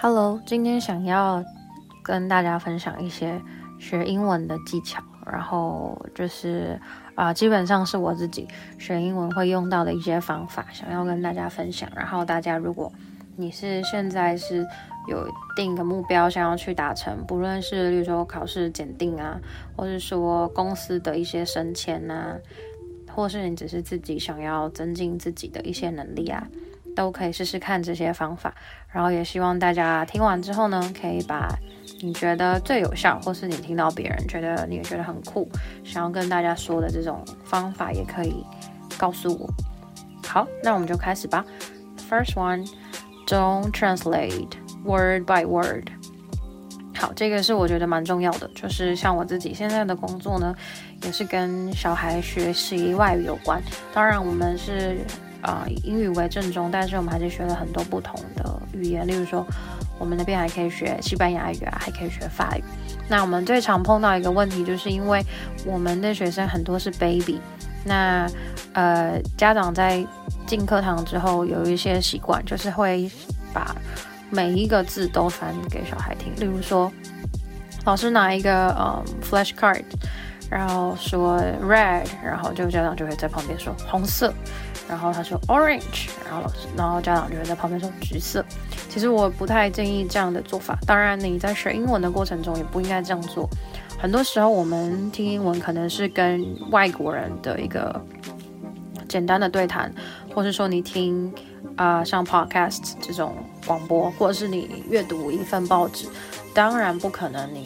Hello，今天想要跟大家分享一些学英文的技巧，然后就是啊、基本上是我自己学英文会用到的一些方法，想要跟大家分享。然后大家，如果你是现在是有定一个目标，想要去达成，不论是例如说考试检定啊，或是说公司的一些升迁啊，或是你只是自己想要增进自己的一些能力啊。都可以试试看这些方法，然后也希望大家听完之后呢，可以把你觉得最有效，或是你听到别人觉得你也觉得很酷，想要跟大家说的这种方法，也可以告诉我。好，那我们就开始吧。First one, don't translate word by word。好，这个是我觉得蛮重要的，就是像我自己现在的工作呢，也是跟小孩学习外语有关。当然，我们是。啊、英语为正宗，但是我们还是学了很多不同的语言，例如说，我们那边还可以学西班牙语啊，还可以学法语。那我们最常碰到一个问题，就是因为我们的学生很多是 baby，那呃，家长在进课堂之后有一些习惯，就是会把每一个字都翻给小孩听，例如说，老师拿一个嗯 flash card，然后说 red，然后这个家长就会在旁边说红色。然后他说 orange，然后老师，然后家长就会在旁边说橘色。其实我不太建议这样的做法。当然你在学英文的过程中也不应该这样做。很多时候我们听英文可能是跟外国人的一个简单的对谈，或是说你听啊、像 podcast 这种广播，或者是你阅读一份报纸。当然不可能你，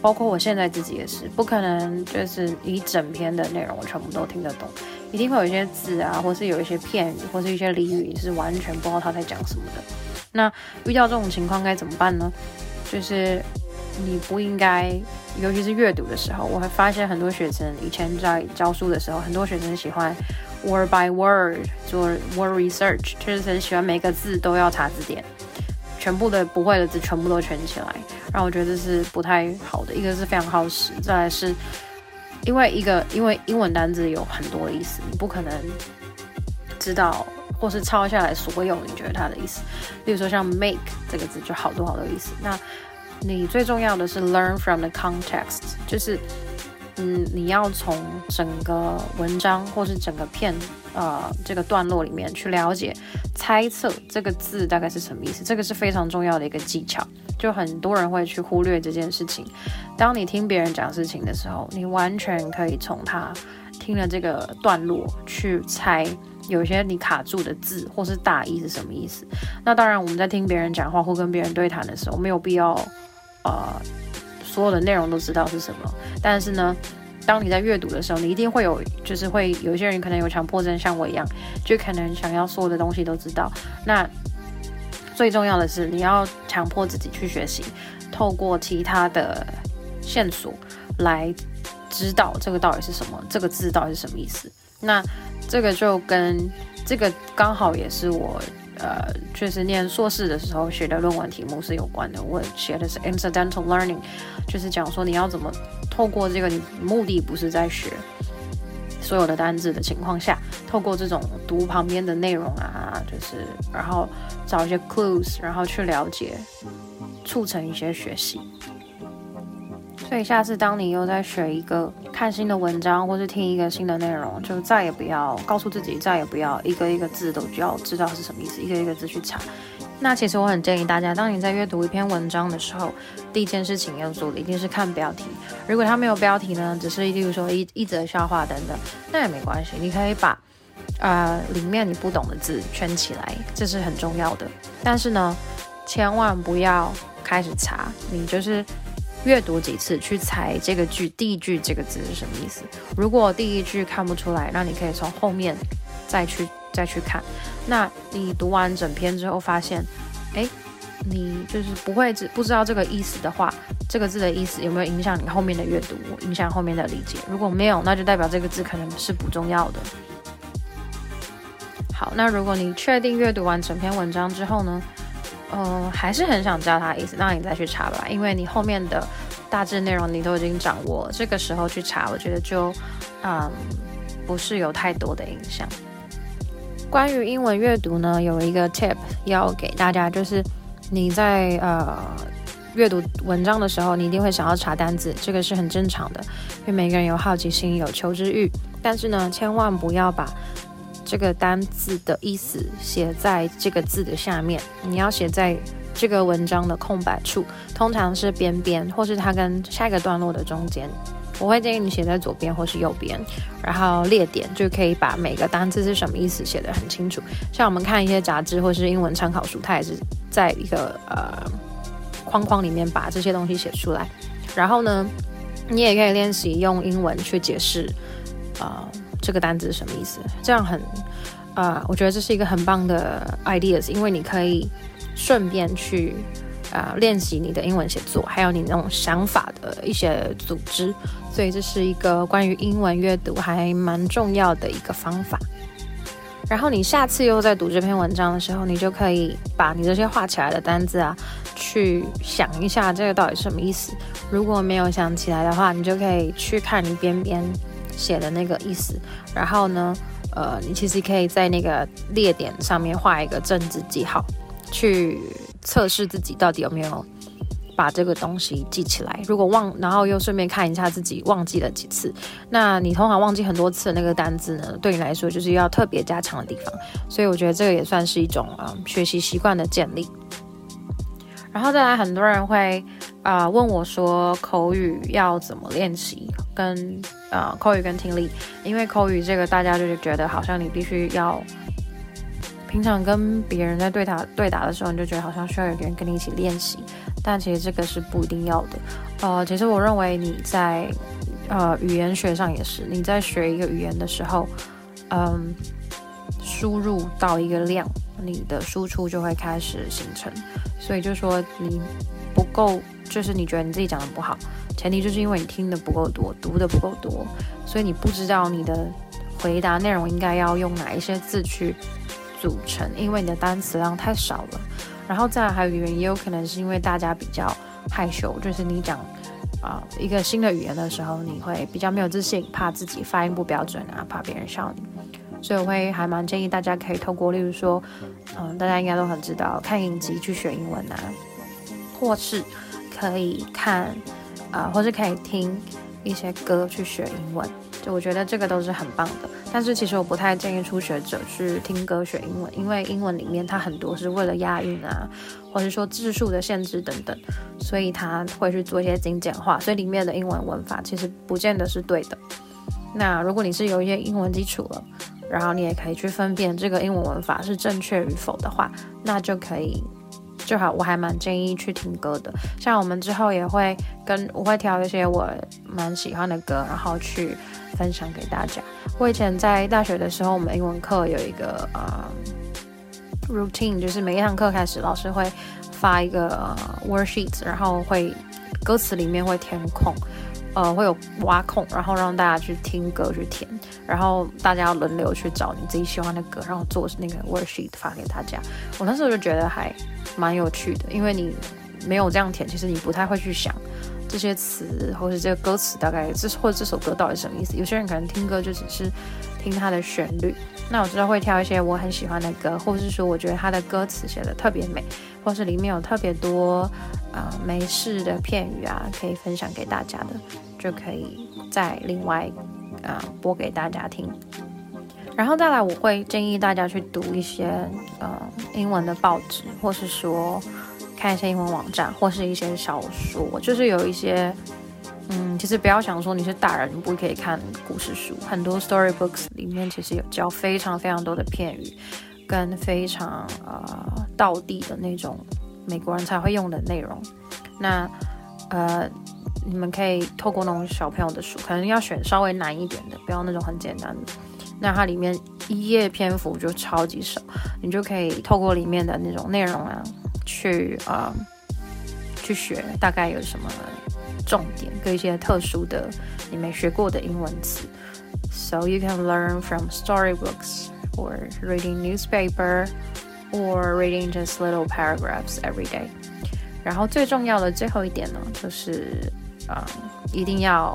包括我现在自己也是不可能，就是一整篇的内容我全部都听得懂。一定会有一些字啊，或是有一些片语，或是一些俚语，是完全不知道他在讲什么的。那遇到这种情况该怎么办呢？就是你不应该，尤其是阅读的时候，我会发现很多学生以前在教书的时候，很多学生喜欢 word by word 做 word research，就是很喜欢每个字都要查字典，全部的不会的字全部都圈起来，让我觉得这是不太好的。一个是非常耗时，再来是。因为一个，因为英文单字有很多意思，你不可能知道或是抄下来所有你觉得它的意思。例如说像 make 这个字就好多好多意思。那你最重要的是 learn from the context，就是嗯，你要从整个文章或是整个片呃这个段落里面去了解、猜测这个字大概是什么意思。这个是非常重要的一个技巧。就很多人会去忽略这件事情。当你听别人讲事情的时候，你完全可以从他听了这个段落去猜有些你卡住的字或是大意是什么意思。那当然，我们在听别人讲话或跟别人对谈的时候，没有必要呃所有的内容都知道是什么。但是呢，当你在阅读的时候，你一定会有，就是会有一些人可能有强迫症，像我一样，就可能想要所有的东西都知道。那最重要的是，你要强迫自己去学习，透过其他的线索来知道这个到底是什么，这个字到底是什么意思。那这个就跟这个刚好也是我呃，确实念硕士的时候学的论文题目是有关的。我写的是 incidental learning，就是讲说你要怎么透过这个，目的不是在学。所有的单字的情况下，透过这种读旁边的内容啊，就是然后找一些 clues，然后去了解，促成一些学习。所以下次当你又在学一个看新的文章，或是听一个新的内容，就再也不要告诉自己，再也不要一个一个字都要知道是什么意思，一个一个字去查。那其实我很建议大家，当你在阅读一篇文章的时候，第一件事情要做的一定是看标题。如果它没有标题呢，只是例如说一一则笑话等等，那也没关系。你可以把呃里面你不懂的字圈起来，这是很重要的。但是呢，千万不要开始查，你就是阅读几次去猜这个句第一句这个字是什么意思。如果第一句看不出来，那你可以从后面再去。再去看，那你读完整篇之后发现，哎，你就是不会知不知道这个意思的话，这个字的意思有没有影响你后面的阅读，影响后面的理解？如果没有，那就代表这个字可能是不重要的。好，那如果你确定阅读完整篇文章之后呢，呃，还是很想知道它的意思，那你再去查吧，因为你后面的大致内容你都已经掌握了，这个时候去查，我觉得就嗯不是有太多的影响。关于英文阅读呢，有一个 tip 要给大家，就是你在呃阅读文章的时候，你一定会想要查单字，这个是很正常的，因为每个人有好奇心，有求知欲。但是呢，千万不要把这个单字的意思写在这个字的下面，你要写在这个文章的空白处，通常是边边，或是它跟下一个段落的中间。我会建议你写在左边或是右边，然后列点就可以把每个单字是什么意思写得很清楚。像我们看一些杂志或是英文参考书，它也是在一个呃框框里面把这些东西写出来。然后呢，你也可以练习用英文去解释啊、这个单字是什么意思，这样很啊、我觉得这是一个很棒的 ideas，因为你可以顺便去。啊、练习你的英文写作，还有你那种想法的一些组织，所以这是一个关于英文阅读还蛮重要的一个方法。然后你下次又在读这篇文章的时候，你就可以把你这些画起来的单子啊，去想一下这个到底是什么意思。如果没有想起来的话，你就可以去看你边边写的那个意思。然后呢，呃，你其实可以在那个列点上面画一个正字记号，去。测试自己到底有没有把这个东西记起来。如果忘，然后又顺便看一下自己忘记了几次。那你通常忘记很多次那个单字呢？对你来说就是要特别加强的地方。所以我觉得这个也算是一种啊、嗯、学习习惯的建立。然后再来，很多人会啊、问我说，口语要怎么练习？跟啊、口语跟听力，因为口语这个大家就是觉得好像你必须要。平常跟别人在对答对答的时候，你就觉得好像需要有个人跟你一起练习，但其实这个是不一定要的。呃，其实我认为你在呃语言学上也是，你在学一个语言的时候，嗯、输入到一个量，你的输出就会开始形成。所以就说你不够，就是你觉得你自己讲的不好，前提就是因为你听的不够多，读的不够多，所以你不知道你的回答内容应该要用哪一些字去。组成，因为你的单词量太少了，然后再来还有一个原因，也有可能是因为大家比较害羞，就是你讲啊、一个新的语言的时候，你会比较没有自信，怕自己发音不标准啊，怕别人笑你，所以我会还蛮建议大家可以透过，例如说，嗯、大家应该都很知道，看影集去学英文啊，或是可以看啊、或是可以听一些歌去学英文。就我觉得这个都是很棒的，但是其实我不太建议初学者去听歌学英文，因为英文里面它很多是为了押韵啊，或者说字数的限制等等，所以它会去做一些精简化，所以里面的英文文法其实不见得是对的。那如果你是有一些英文基础了，然后你也可以去分辨这个英文文法是正确与否的话，那就可以。就好，我还蛮建议去听歌的。像我们之后也会跟我会挑一些我蛮喜欢的歌，然后去分享给大家。我以前在大学的时候，我们英文课有一个呃 routine，就是每一堂课开始，老师会发一个、呃、worksheet，然后会歌词里面会填空。呃，会有挖空，然后让大家去听歌去填，然后大家轮流去找你自己喜欢的歌，然后做那个 worksheet 发给大家。我那时候就觉得还蛮有趣的，因为你没有这样填，其实你不太会去想这些词或者这个歌词大概这或者这首歌到底什么意思。有些人可能听歌就只是听它的旋律，那我知道会挑一些我很喜欢的歌，或者是说我觉得它的歌词写的特别美，或是里面有特别多。啊、呃，美式的片语啊，可以分享给大家的，就可以再另外啊、播给大家听。然后再来，我会建议大家去读一些呃英文的报纸，或是说看一些英文网站，或是一些小说。就是有一些，嗯，其实不要想说你是大人，不可以看故事书。很多 storybooks 里面其实有教非常非常多的片语，跟非常呃道地的那种。美国人才会用的内容，那呃，你们可以透过那种小朋友的书，可能要选稍微难一点的，不要那种很简单的。那它里面一页篇幅就超级少，你就可以透过里面的那种内容啊，去啊去学大概有什么重点，跟一些特殊的你没学过的英文词。So you can learn from storybooks or reading newspaper. Or reading just little paragraphs every day。然后最重要的最后一点呢，就是啊、一定要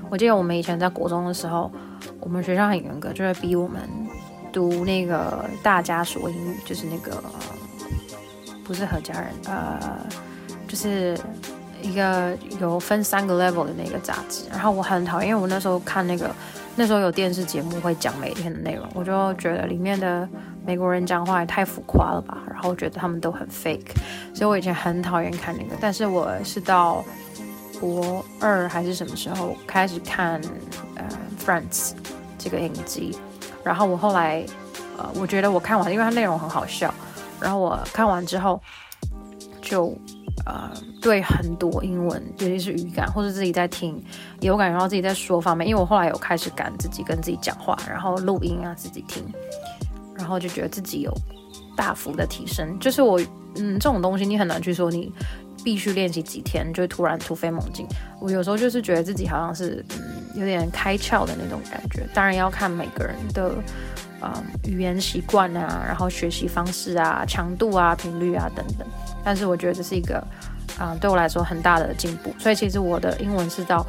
我记得我们以前在国中的时候，我们学校很严格，就会逼我们读那个大家说英语，就是那个不是何家人，呃，就是。一个有分三个 level 的那个杂志，然后我很讨厌，因为我那时候看那个，那时候有电视节目会讲每天的内容，我就觉得里面的美国人讲话也太浮夸了吧，然后觉得他们都很 fake，所以我以前很讨厌看那个。但是我是到国二还是什么时候开始看呃 Friends 这个影集，然后我后来呃我觉得我看完，因为它内容很好笑，然后我看完之后就。呃，对很多英文，尤其是语感或者自己在听，有感觉到自己在说方面，因为我后来有开始敢自己跟自己讲话，然后录音啊，自己听，然后就觉得自己有大幅的提升。就是我，嗯，这种东西你很难去说，你必须练习几天就突然突飞猛进。我有时候就是觉得自己好像是，嗯，有点开窍的那种感觉。当然要看每个人的，呃，语言习惯啊，然后学习方式啊，强度啊，频率啊等等。但是我觉得这是一个，啊、对我来说很大的进步。所以其实我的英文是到，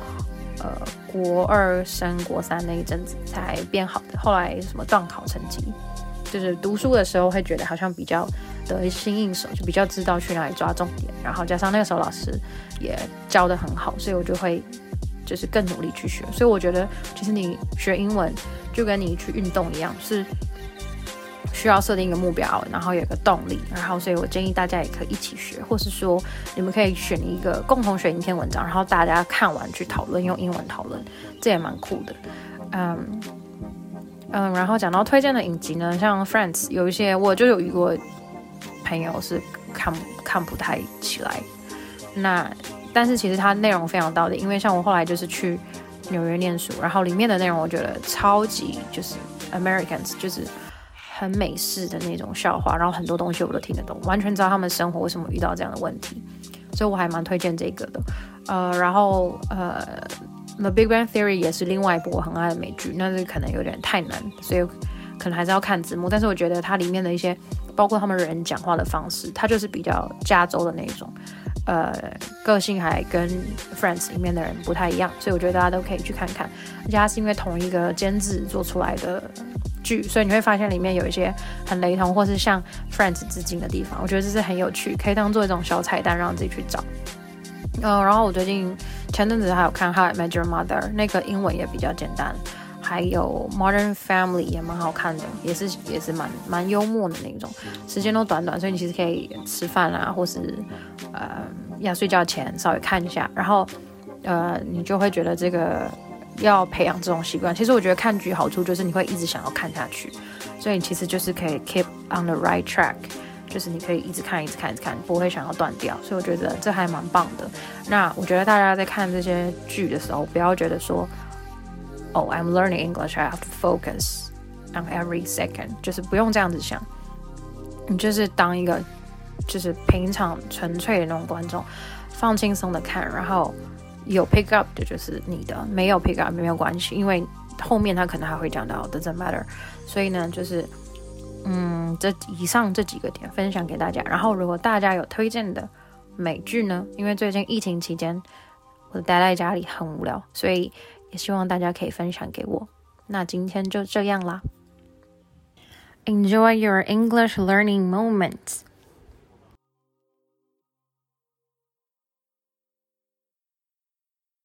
呃，国二升国三那一阵子才变好的。后来什么段考成绩，就是读书的时候会觉得好像比较得心应手，就比较知道去哪里抓重点。然后加上那个时候老师也教得很好，所以我就会就是更努力去学。所以我觉得其实你学英文就跟你去运动一样，是。需要设定一个目标，然后有个动力，然后所以我建议大家也可以一起学，或是说你们可以选一个共同选一篇文章，然后大家看完去讨论，用英文讨论，这也蛮酷的。嗯嗯，然后讲到推荐的影集呢，像 Friends，有一些我就有一个朋友是看看不太起来，那但是其实它内容非常到底，因为像我后来就是去纽约念书，然后里面的内容我觉得超级就是 Americans 就是。很美式的那种笑话，然后很多东西我都听得懂，完全知道他们生活为什么遇到这样的问题，所以我还蛮推荐这个的。呃，然后呃，《The Big Bang Theory》也是另外一部我很爱的美剧，那是可能有点太难，所以可能还是要看字幕。但是我觉得它里面的一些，包括他们人讲话的方式，它就是比较加州的那种，呃，个性还跟《Friends》里面的人不太一样，所以我觉得大家都可以去看看。而且它是因为同一个监制做出来的。剧，所以你会发现里面有一些很雷同，或是向 Friends 致敬的地方。我觉得这是很有趣，可以当做一种小彩蛋，让自己去找。呃，然后我最近前阵子还有看《How I Met Your Mother》，那个英文也比较简单。还有《Modern Family》也蛮好看的，也是也是蛮蛮幽默的那种。时间都短短，所以你其实可以吃饭啊，或是呃要睡觉前稍微看一下，然后呃你就会觉得这个。要培养这种习惯，其实我觉得看剧好处就是你会一直想要看下去，所以你其实就是可以 keep on the right track，就是你可以一直看、一直看、一直看，不会想要断掉。所以我觉得这还蛮棒的。那我觉得大家在看这些剧的时候，不要觉得说，哦，I'm learning English, I have to focus on every second，就是不用这样子想，你就是当一个就是平常纯粹的那种观众，放轻松的看，然后。有 pick up 的就是你的，没有 pick up 没有关系，因为后面他可能还会讲到 doesn't matter，所以呢，就是嗯，这以上这几个点分享给大家。然后，如果大家有推荐的美剧呢，因为最近疫情期间我待在家里很无聊，所以也希望大家可以分享给我。那今天就这样啦，Enjoy your English learning moments.